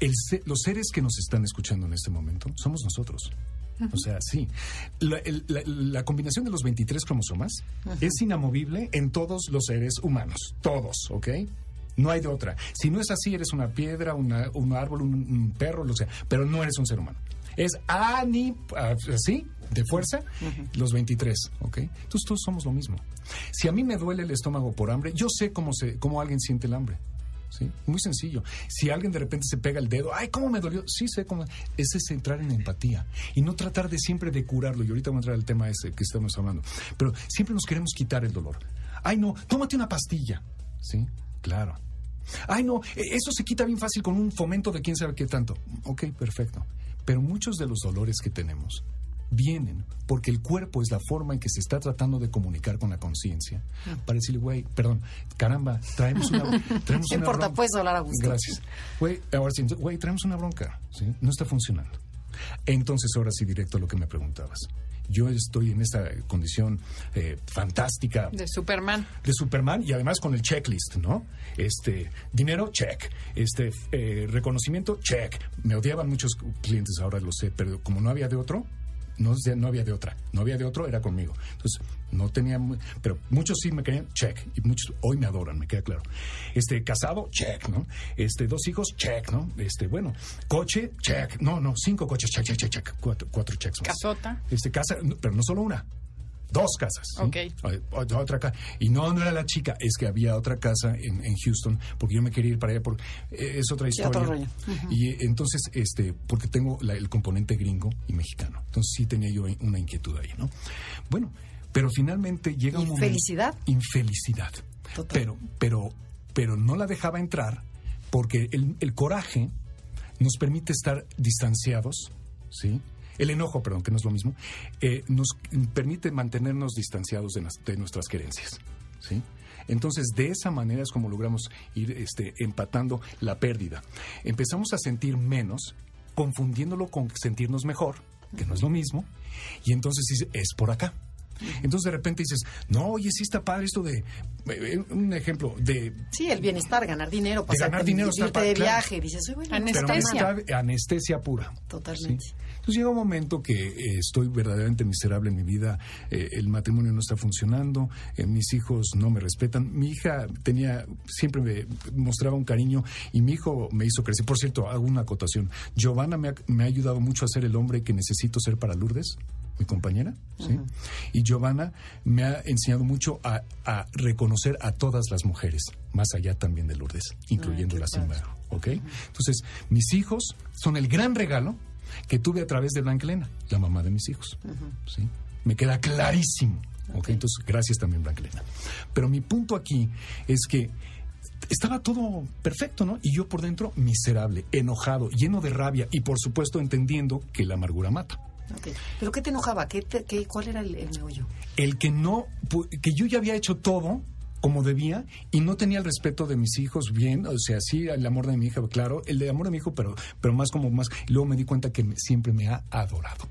el los seres que nos están escuchando en este momento somos nosotros. O sea, sí. La, el- la- la combinación de los 23 cromosomas es inamovible en todos los seres humanos. Todos, ¿ok? No hay de otra. Si no es así, eres una piedra, una- un árbol, un, un perro, lo sea. Pero no eres un ser humano. Es ani, así, de fuerza, los 23, ¿ok? Entonces todos somos lo mismo. Si a mí me duele el estómago por hambre, yo sé cómo, se, cómo alguien siente el hambre. ¿Sí? Muy sencillo. Si alguien de repente se pega el dedo, ay, ¿cómo me dolió? Sí, sé cómo. Ese es entrar en empatía y no tratar de siempre de curarlo. Y ahorita vamos a entrar al tema ese que estamos hablando. Pero siempre nos queremos quitar el dolor. Ay, no, tómate una pastilla. ¿Sí? Claro. Ay, no, e- eso se quita bien fácil con un fomento de quién sabe qué tanto. Ok, perfecto. Pero muchos de los dolores que tenemos vienen porque el cuerpo es la forma en que se está tratando de comunicar con la conciencia. Para decirle, güey, perdón, caramba, traemos una, traemos No una importa, bron- puedes hablar a gusto. Gracias. Güey, ahora sí, güey, traemos una bronca, ¿sí? No está funcionando. Entonces, ahora sí, directo a lo que me preguntabas. Yo estoy en esta condición eh, fantástica De Superman. de Superman y además con el checklist, ¿no? Este, dinero, check. Este, eh, reconocimiento, check. Me odiaban muchos clientes, ahora lo sé, pero como no había de otro, no, no había de otra. No había de otro, era conmigo. Entonces, no tenía, pero muchos sí me querían, check. Y muchos hoy me adoran, me queda claro. Este, casado, check, ¿no? Este, dos hijos, check, ¿no? Este, bueno, coche, check. No, no, cinco coches, check, check, check, check. Cuatro, cuatro checks más. Casota. Este, casa, pero no solo una. Dos casas. ¿sí? Ok. O- o- Otra casa. Y no, no era la chica, es que había otra casa en, en Houston, porque yo me quería ir para allá, porque eh, es otra historia. Y entonces, este, porque tengo la- el componente gringo y mexicano. Entonces sí tenía yo una inquietud ahí, ¿no? Bueno, pero finalmente llega un momento. ¿Infelicidad? Infelicidad. Total. Pero, pero, pero no la dejaba entrar porque el, el coraje nos permite estar distanciados, ¿sí? El enojo, perdón, que no es lo mismo, eh, nos permite mantenernos distanciados de, nuestras querencias, ¿sí? Entonces, de esa manera es como logramos ir este, empatando la pérdida. Empezamos a sentir menos, confundiéndolo con sentirnos mejor, que no es lo mismo, y entonces es por acá. Entonces de repente dices, no, oye, sí está padre esto de, eh, un ejemplo, de Sí, el bienestar, ganar dinero, pasar ganar dinero está irte de claro. viaje. Dices, "Ay, bueno, Anestesia. no está mal". Pero anestesia pura. Totalmente. ¿sí? Entonces llega un momento que eh, estoy verdaderamente miserable en mi vida, eh, el matrimonio no está funcionando, eh, mis hijos no me respetan, mi hija tenía, siempre me mostraba un cariño y mi hijo me hizo crecer. Por cierto, hago una acotación, Giovanna me ha, me ha ayudado mucho a ser el hombre que necesito ser para Lourdes. Mi compañera, ¿sí? Y Giovanna me ha enseñado mucho a, a reconocer a todas las mujeres, más allá también de Lourdes, incluyendo qué la padre. Simba. ¿ok? Entonces, mis hijos son el gran regalo que tuve a través de Blanca Elena, la mamá de mis hijos. ¿sí? Me queda clarísimo. ¿ok? Entonces, gracias también, Blanca Elena. Pero mi punto aquí es que estaba todo perfecto, ¿no? Y yo por dentro miserable, enojado, lleno de rabia y por supuesto entendiendo que la amargura mata. ¿Pero qué te enojaba? ¿Qué te- qué- ¿Cuál era el, el meollo? el que no, que yo ya había hecho todo como debía y no tenía el respeto de mis hijos bien, o sea, sí, el amor de mi hija, claro, el de amor de mi hijo, pero, pero más como más, luego me di cuenta que siempre me ha adorado.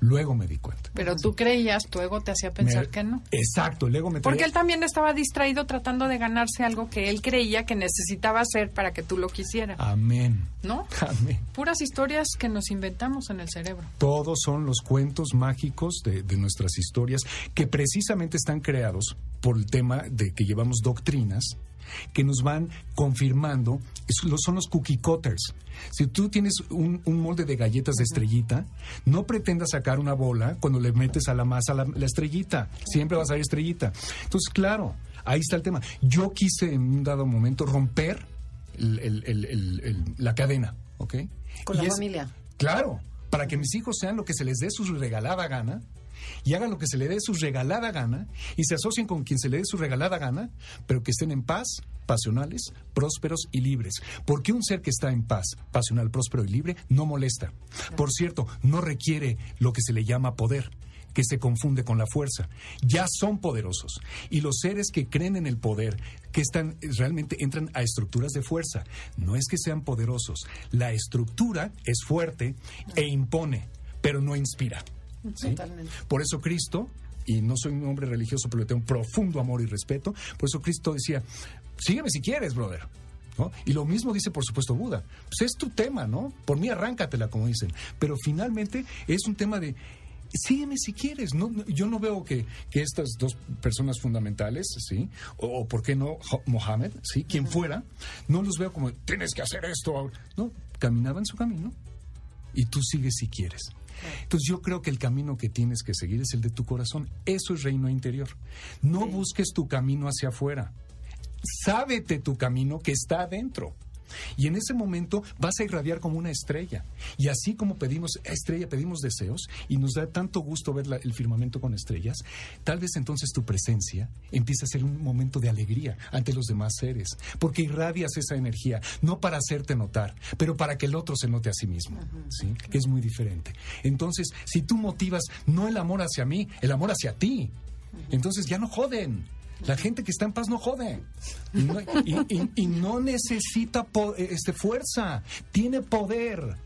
Luego me di cuenta. Pero tú creías, tu ego te hacía pensar Me- que no. Exacto, el ego me Porque traía- él también estaba distraído tratando de ganarse algo que él creía que necesitaba hacer para que tú lo quisieras. Amén. ¿No? Amén. Puras historias que nos inventamos en el cerebro. Todos son los cuentos mágicos de, de nuestras historias que precisamente están creados por el tema de que llevamos doctrinas que nos van confirmando, son los cookie cutters. Si tú tienes un, un molde de galletas de estrellita, no pretendas sacar una bola cuando le metes a la masa la, la estrellita. Siempre vas a ir estrellita. Entonces, claro, ahí está el tema. Yo quise en un dado momento romper el- el- el- el- el- la cadena, ¿ok? Con Y la es- familia. Claro, para que mis hijos sean lo que se les dé su regalada gana y hagan lo que se les dé su regalada gana y se asocien con quien se les dé su regalada gana, pero que estén en paz, pasionales, prósperos y libres. Porque un ser que está en paz, pasional, próspero y libre no molesta. Por cierto, no requiere lo que se le llama poder que se confunde con la fuerza. Ya son poderosos. Y los seres que creen en el poder, que están realmente entran a estructuras de fuerza. No es que sean poderosos. La estructura es fuerte e impone, pero no inspira. ¿Sí? Totalmente. Por eso Cristo, y no soy un hombre religioso, pero le tengo un profundo amor y respeto, por eso Cristo decía, sígueme si quieres, brother. ¿No? Y lo mismo dice, por supuesto, Buda. Pues es tu tema, ¿no? Por mí arráncatela, como dicen. Pero finalmente es un tema de, sígueme si quieres. No, no- yo no veo que, que estas dos personas fundamentales, ¿sí? O, o por qué no Mohammed, ¿sí? Quien fuera, no los veo como, tienes que hacer esto. No, caminaban su camino y tú sigues si quieres. Entonces yo creo que el camino que tienes que seguir es el de tu corazón. Eso es reino interior. No busques tu camino hacia afuera. Sábete tu camino que está adentro. Y en ese momento vas a irradiar como una estrella. Y así como pedimos estrella, pedimos deseos, y nos da tanto gusto ver la- el firmamento con estrellas, tal vez entonces tu presencia empieza a ser un momento de alegría ante los demás seres, porque irradias esa energía, no para hacerte notar, pero para que el otro se note a sí mismo, ¿sí? que es muy diferente. Entonces, si tú motivas no el amor hacia mí, el amor hacia ti, entonces ya no joden. La gente que está en paz no jode. Y no, y- y- no necesita po- este, fuerza. Tiene poder.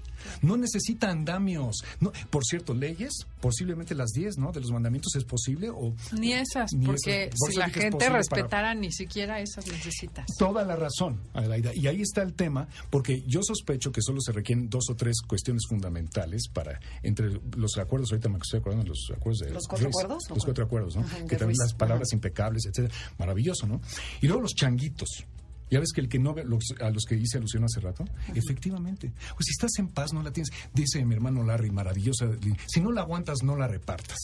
No necesita andamios. No, por cierto, leyes, posiblemente las 10, ¿no? De los mandamientos es posible o... Ni esas, Ni porque esas. Por si la gente respetara, para- ni siquiera esas necesitas. Toda la razón, Adelaida. Y ahí está el tema, porque yo sospecho que solo se requieren dos o tres cuestiones fundamentales para, entre los acuerdos, ahorita me estoy acordando de los acuerdos de ¿Los cuatro Ruiz, acuerdos? ¿O Los cuatro acuerdos, ¿no? Ajá, que Ruiz. las palabras Ajá. impecables, etcétera. Maravilloso, ¿no? Y luego los changuitos. Ya ves que el que no ve, los, a los que hice alusión hace rato, efectivamente. Pues si estás en paz, no la tienes. Dice mi hermano Larry, maravillosa. Si no la aguantas, no la repartas.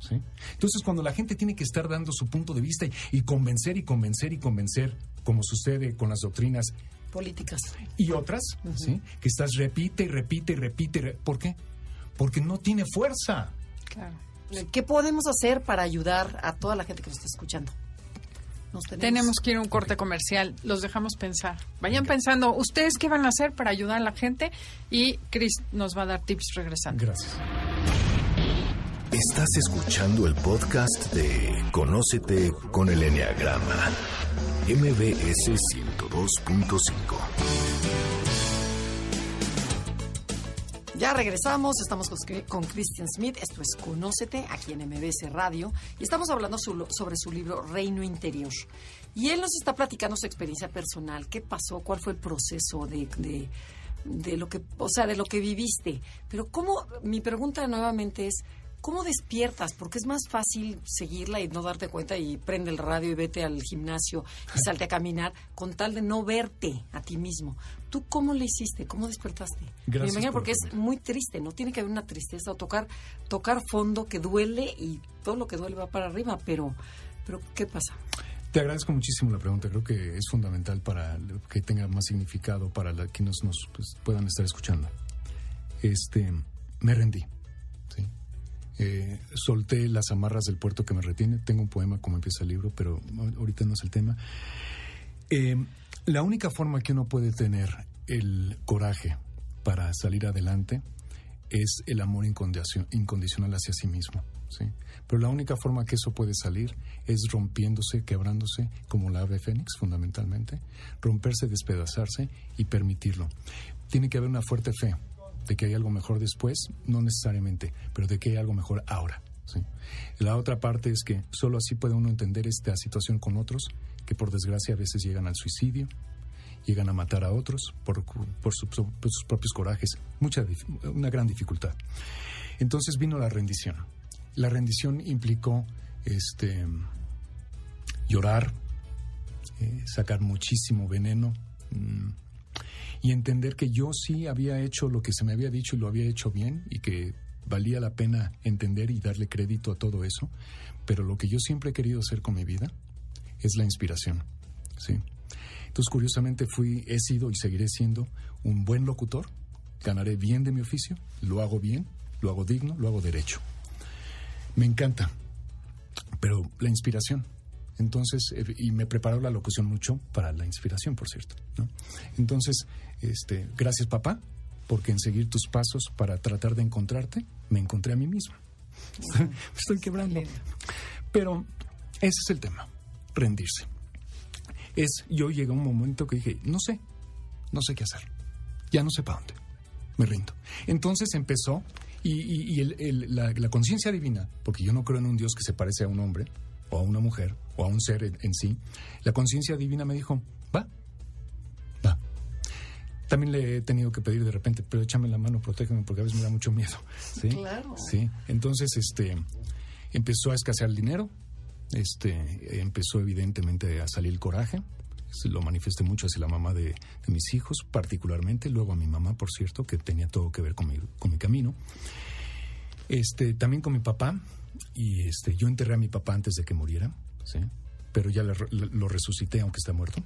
¿sí? Entonces, cuando la gente tiene que estar dando su punto de vista y, y convencer y convencer y convencer, como sucede con las doctrinas Políticas. y otras, ¿sí? que estás repite y repite y repite. re- ¿Por qué? Porque no tiene fuerza. Claro. ¿Qué podemos hacer para ayudar a toda la gente que nos está escuchando? Nos Tenemos que ir a un corte comercial. Los dejamos pensar. Vayan pensando, ¿ustedes qué van a hacer para ayudar a la gente? Y Chris nos va a dar tips regresando. Gracias. Estás escuchando el podcast de Conócete con el Enneagrama, MBS 102.5. Ya regresamos, estamos con, Christian Smith, esto es Conócete, aquí en MBS Radio, y estamos hablando sobre su libro Reino Interior. Y él nos está platicando su experiencia personal, qué pasó, cuál fue el proceso de, de, de lo que, o sea, de lo que viviste. Pero cómo, mi pregunta nuevamente es, ¿cómo despiertas? Porque es más fácil seguirla y no darte cuenta y prende el radio y vete al gimnasio y salte a caminar con tal de no verte a ti mismo. ¿Tú cómo le hiciste? ¿Cómo despertaste? Gracias Me por porque es muy triste, ¿no? Tiene que haber una tristeza o tocar, tocar fondo que duele y todo lo que duele va para arriba, pero, pero ¿qué pasa? Te agradezco muchísimo la pregunta. Creo que es fundamental para que tenga más significado para la, quienes nos pues, puedan estar escuchando. Este, me rendí. Eh, solté las amarras del puerto que me retiene. Tengo un poema como empieza el libro, pero ahorita no es el tema. Eh, la única forma que uno puede tener el coraje para salir adelante es el amor incondicio- incondicional hacia sí mismo. ¿sí? Pero la única forma que eso puede salir es rompiéndose, quebrándose, como la ave fénix, fundamentalmente, romperse, despedazarse y permitirlo. Tiene que haber una fuerte fe de que hay algo mejor después, no necesariamente, pero de que hay algo mejor ahora. ¿sí? La otra parte es que solo así puede uno entender esta situación con otros, que por desgracia a veces llegan al suicidio, llegan a matar a otros por, por su- por sus propios corajes, mucha, una gran dificultad. Entonces vino la rendición. La rendición implicó este, llorar, eh, sacar muchísimo veneno mm, y entender que yo sí había hecho lo que se me había dicho y lo había hecho bien y que valía la pena entender y darle crédito a todo eso, pero lo que yo siempre he querido hacer con mi vida es la inspiración. ¿sí? Entonces, curiosamente, fui, he sido y seguiré siendo un buen locutor, ganaré bien de mi oficio, lo hago bien, lo hago digno, lo hago derecho. Me encanta, pero la inspiración. Entonces, eh, y me preparó la locución mucho para la inspiración, por cierto. ¿no? Entonces, este, gracias papá, porque en seguir tus pasos para tratar de encontrarte, me encontré a mí mismo. Me estoy quebrando. Pero ese es el tema, rendirse. Es, yo llegué a un momento que dije, no sé, no sé qué hacer. Ya no sé para dónde. Me rindo. Entonces empezó, y, y- y el- el- la, la conciencia divina, porque yo no creo en un Dios que se parece a un hombre, o a una mujer, o a un ser en, en sí, la conciencia divina me dijo, va, va. También le he tenido que pedir de repente, pero échame la mano, protégeme, porque a veces me da mucho miedo. ¿sí? Claro. Sí, entonces este, empezó a escasear el dinero, este, empezó evidentemente a salir el coraje, se lo manifesté mucho hacia la mamá de, de mis hijos, particularmente, luego a mi mamá, por cierto, que tenía todo que ver con mi, con mi camino. Este, también con mi papá, y este, yo enterré a mi papá antes de que muriera, ¿sí? pero ya lo resucité aunque está muerto.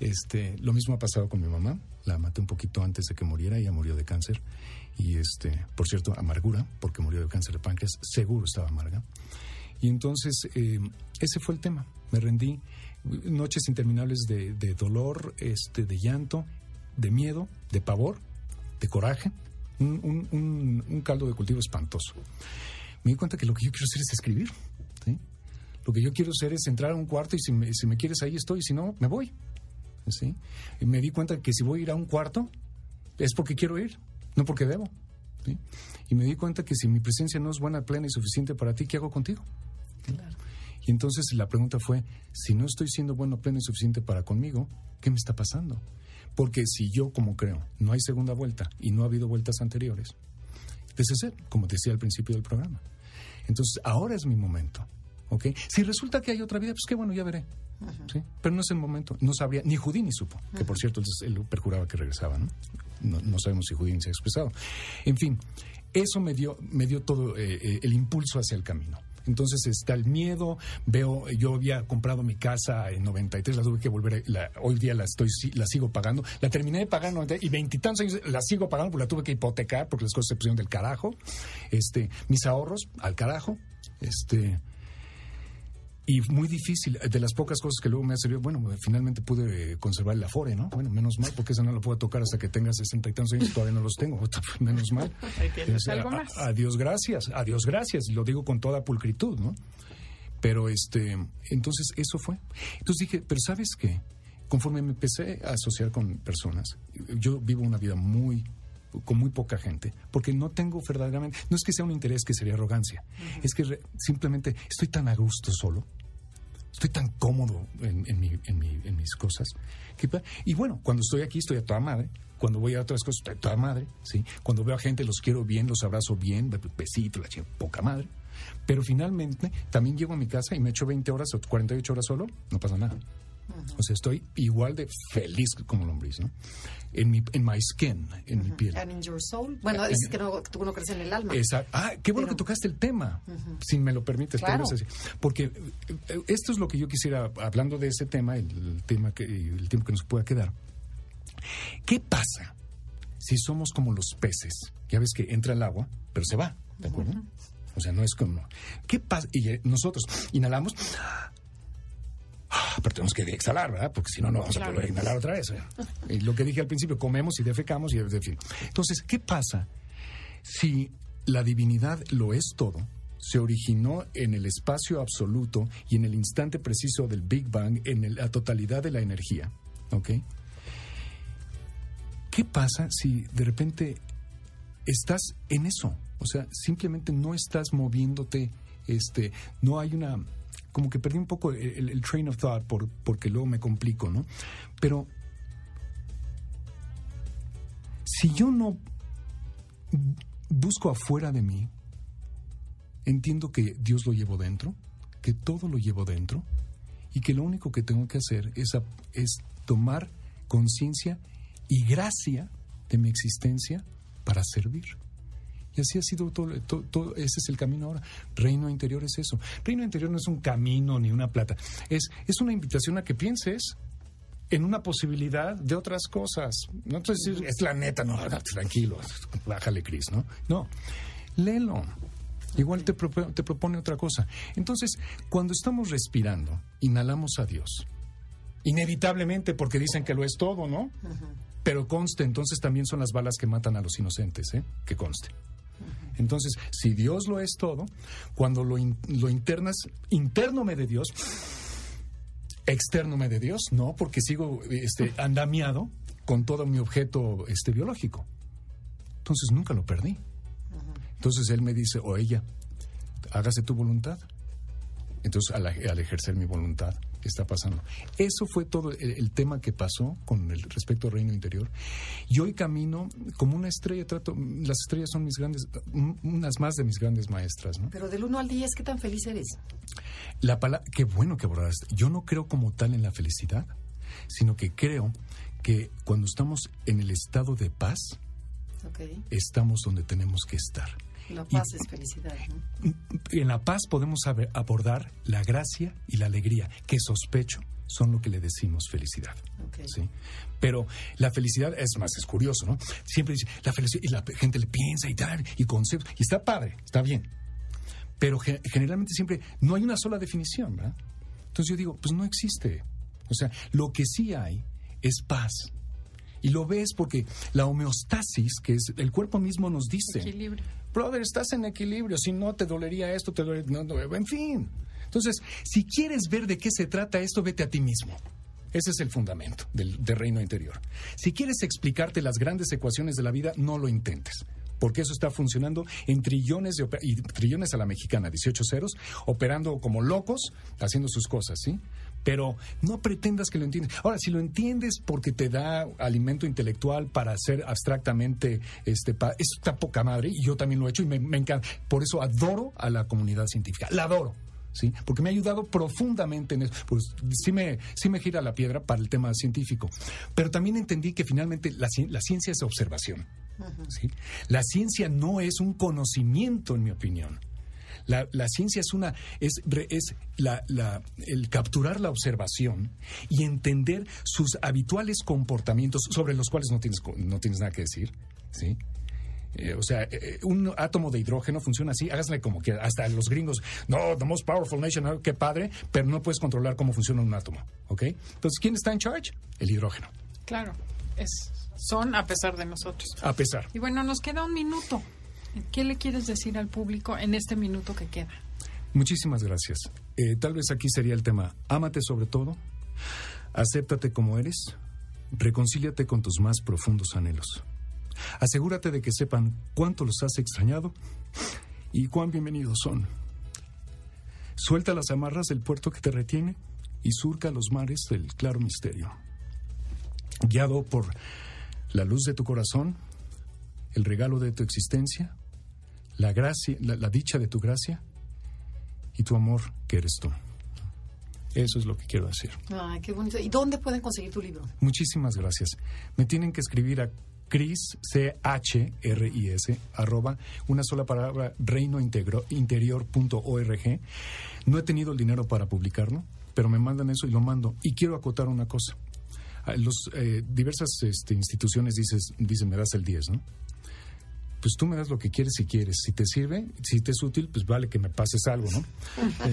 Este, lo mismo ha pasado con mi mamá, la maté un poquito antes de que muriera, ella murió de cáncer y este, por cierto, amargura, porque murió de cáncer de páncreas, seguro estaba amarga. Y entonces eh, ese fue el tema, me rendí, noches interminables de, de dolor, este, de llanto, de miedo, de pavor, de coraje, un, un- un- un caldo de cultivo espantoso. Me di cuenta que lo que yo quiero hacer es escribir. ¿sí? Lo que yo quiero hacer es entrar a un cuarto y si me, si me quieres ahí estoy, si no, me voy. ¿sí? Y me di cuenta que si voy a ir a un cuarto es porque quiero ir. no porque debo. ¿sí? Y me di cuenta que si mi presencia no es buena, plena y suficiente para ti, ¿qué hago contigo? Y entonces la pregunta fue, si no estoy siendo bueno, pleno y suficiente para conmigo, ¿qué me está pasando? Porque si yo, como creo, no hay segunda vuelta y no ha habido vueltas anteriores, ser, como decía al principio del programa. Entonces, ahora es mi momento. ¿ok? Si resulta que hay otra vida, pues qué bueno, ya veré. ¿sí? Pero no es el momento. No sabría, ni Judí ni supo, que por cierto él, perjuraba que regresaba. ¿no? No, sabemos si Judí se ha expresado. En fin, eso me dio, me dio todo eh, eh, el impulso hacia el camino. Entonces está el miedo, veo, yo había comprado mi casa en 93, la tuve que volver, hoy día la estoy, la sigo pagando, la terminé de pagar y veintitantos años la sigo pagando porque la tuve que hipotecar porque las cosas se pusieron del carajo, este, mis ahorros al carajo, este, y muy difícil, de las pocas cosas que luego me ha servido, bueno, finalmente pude conservar el Afore, ¿no? Bueno, menos mal, porque esa no la puedo tocar hasta que tenga sesenta y tantos años, todavía no los tengo, menos mal. algo más? adiós, gracias, adiós, gracias, y lo digo con toda pulcritud, ¿no? Pero este, entonces eso fue. Entonces dije, pero ¿sabes qué? Conforme me empecé a asociar con personas, yo vivo una vida muy con muy poca gente, porque no tengo verdaderamente, no es que sea un interés que sería arrogancia, es que simplemente estoy tan a gusto solo, estoy tan cómodo en, en, mi, en, mis cosas. Que, y bueno, cuando estoy aquí estoy a toda madre, cuando voy a otras cosas estoy a toda madre, ¿sí? cuando veo a gente los quiero bien, los abrazo bien, besito, la chica, poca madre. Pero finalmente también llego a mi casa y me echo 20 horas o 48 horas solo, no pasa nada. O sea, estoy igual de feliz como lombriz, ¿no? En mi, en my skin, en mi piel. And in your soul. Bueno, dices que no, tú no crees en el alma. Exacto. Ah, qué bueno que tocaste el tema, si me lo permites. Claro. Porque eh, esto es lo que yo quisiera, hablando de ese tema, el, tema que, el tiempo que nos pueda quedar. ¿Qué pasa si somos como los peces? Ya ves que entra el agua, pero se va, ¿de acuerdo? O sea, no es como... ¿Qué pasa? Y eh, nosotros inhalamos pero tenemos que exhalar, ¿verdad? Porque si no, no vamos a poder inhalar otra vez. ¿eh? Y lo que dije al principio, comemos y defecamos y en fin. Entonces, ¿qué pasa si la divinidad lo es todo? se originó en el espacio absoluto y en el instante preciso del Big Bang, en la totalidad de la energía. ¿Ok? ¿Qué pasa si de repente estás en eso? O sea, simplemente no estás moviéndote, este, no hay una como que perdí un poco el, train of thought por, porque luego me complico, ¿no? Pero si yo no busco afuera de mí, entiendo que Dios lo llevo dentro, que todo lo llevo dentro y que lo único que tengo que hacer es, es tomar conciencia y gracia de mi existencia para servir. Y así ha sido todo, todo, ese es el camino ahora. Reino interior es eso. Reino interior no es un camino ni una plata. Es, es una invitación a que pienses en una posibilidad de otras cosas. No te decir, es la neta, no, tranquilo, bájale, Cris, ¿no? No, léelo. Igual te, te propone otra cosa. Entonces, cuando estamos respirando, inhalamos a Dios. Inevitablemente, porque dicen que lo es todo, ¿no? Pero conste, entonces también son las balas que matan a los inocentes, ¿eh? Que conste. Entonces, si Dios lo es todo, cuando lo, lo internas, me de Dios, me de Dios, no, porque sigo este, andamiado con todo mi objeto este, biológico. Entonces nunca lo perdí. Entonces él me dice, o ella, hágase tu voluntad. Entonces, al, ejercer mi voluntad, ¿qué está pasando? Eso fue todo el, tema que pasó con el respecto al reino interior. Y hoy camino como una estrella, trato, las estrellas son mis grandes, unas más de mis grandes maestras, ¿no? Pero del 1 al 10, ¿qué tan feliz eres? La palabra, qué bueno que abordaste. Yo no creo como tal en la felicidad, sino que creo que cuando estamos en el estado de paz, estamos donde tenemos que estar. La paz es felicidad. En la paz podemos abordar la gracia y la alegría, que sospecho son lo que le decimos felicidad. ¿sí? Pero la felicidad es más, es curioso, ¿no? Siempre dice, la felicidad, y la gente le piensa y tal, y conceptos, y está padre, está bien. Pero generalmente siempre no hay una sola definición, ¿verdad? Entonces yo digo, pues no existe. O sea, lo que sí hay es paz. Y lo ves porque la homeostasis, que es el cuerpo mismo nos dice, Equilibrio brother, estás en equilibrio, si no te dolería esto, te dolería, en fin. Entonces, si quieres ver de qué se trata esto, vete a ti mismo. Ese es el fundamento del, reino interior. Si quieres explicarte las grandes ecuaciones de la vida, no lo intentes porque eso está funcionando en trillones de y trillones a la mexicana, 18 ceros, operando como locos, haciendo sus cosas, ¿sí? Pero no pretendas que lo entiendes. Ahora, si lo entiendes porque te da alimento intelectual para hacer abstractamente, este, eso está poca madre, y yo también lo he hecho y me, me encanta. Por eso adoro a la comunidad científica, la adoro. ¿sí? Porque me ha ayudado profundamente en eso. Pues sí me, sí me gira la piedra para el tema científico. Pero también entendí que finalmente la, ciencia es observación. ¿sí? La ciencia no es un conocimiento, en mi opinión. La, ciencia es una es, es la, el capturar la observación y entender sus habituales comportamientos sobre los cuales no tienes no tienes nada que decir, ¿sí? Eh, o sea, eh, eh, un átomo de hidrógeno funciona así, hágasle como que hasta los gringos, no, the most powerful nation, qué padre, pero no puedes controlar cómo funciona un átomo, ¿ok? Entonces, ¿quién está en charge? El hidrógeno. Claro, es, son a pesar de nosotros. A pesar. Y bueno, nos queda un minuto. ¿Qué le quieres decir al público en este minuto que queda? Muchísimas gracias. tal vez aquí sería el tema, ámate sobre todo, acéptate como eres, reconcíliate con tus más profundos anhelos. Asegúrate de que sepan cuánto los has extrañado y cuán bienvenidos son. Suelta las amarras del puerto que te retiene y surca los mares del claro misterio. Guiado por la luz de tu corazón, el regalo de tu existencia, la gracia, la, dicha de tu gracia y tu amor que eres tú. Eso es lo que quiero decir. Ay, qué bonito. ¿Y dónde pueden conseguir tu libro? Muchísimas gracias. Me tienen que escribir a Cris, C-H-R-I-S, arroba, una sola palabra, reinointerior.org. No he tenido el dinero para publicarlo, pero me mandan eso y lo mando. Y quiero acotar una cosa. Los, eh, diversas este, instituciones dices, dicen, me das el 10, ¿no? Pues tú me das lo que quieres si quieres. Si te sirve, si te es útil, pues vale que me pases algo, ¿no?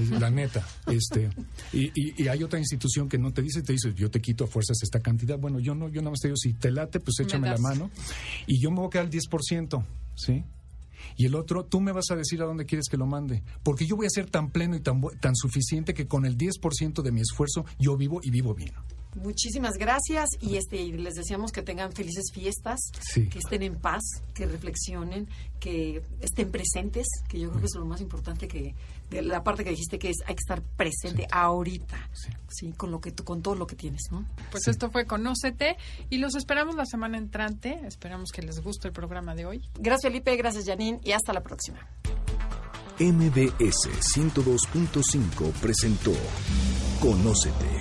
la neta. Este, y, hay otra institución que no te dice, te dice, yo te quito a fuerzas esta cantidad. Bueno, yo no, yo nada más te digo, si te late, pues échame la mano. Y yo me voy a quedar al 10%, ¿sí? Y el otro, tú me vas a decir a dónde quieres que lo mande. Porque yo voy a ser tan pleno y tan, tan suficiente que con el 10% de mi esfuerzo yo vivo y vivo bien. Muchísimas gracias y este les deseamos que tengan felices fiestas, que estén en paz, que reflexionen, que estén presentes, que yo creo que es lo más importante que de la parte que dijiste que es hay que estar presente ahorita, sí. con lo que con todo lo que tienes, ¿no? Pues esto fue Conócete y los esperamos la semana entrante. Esperamos que les guste el programa de hoy. Gracias Felipe, gracias Janine y hasta la próxima. MBS 102.5 presentó Conócete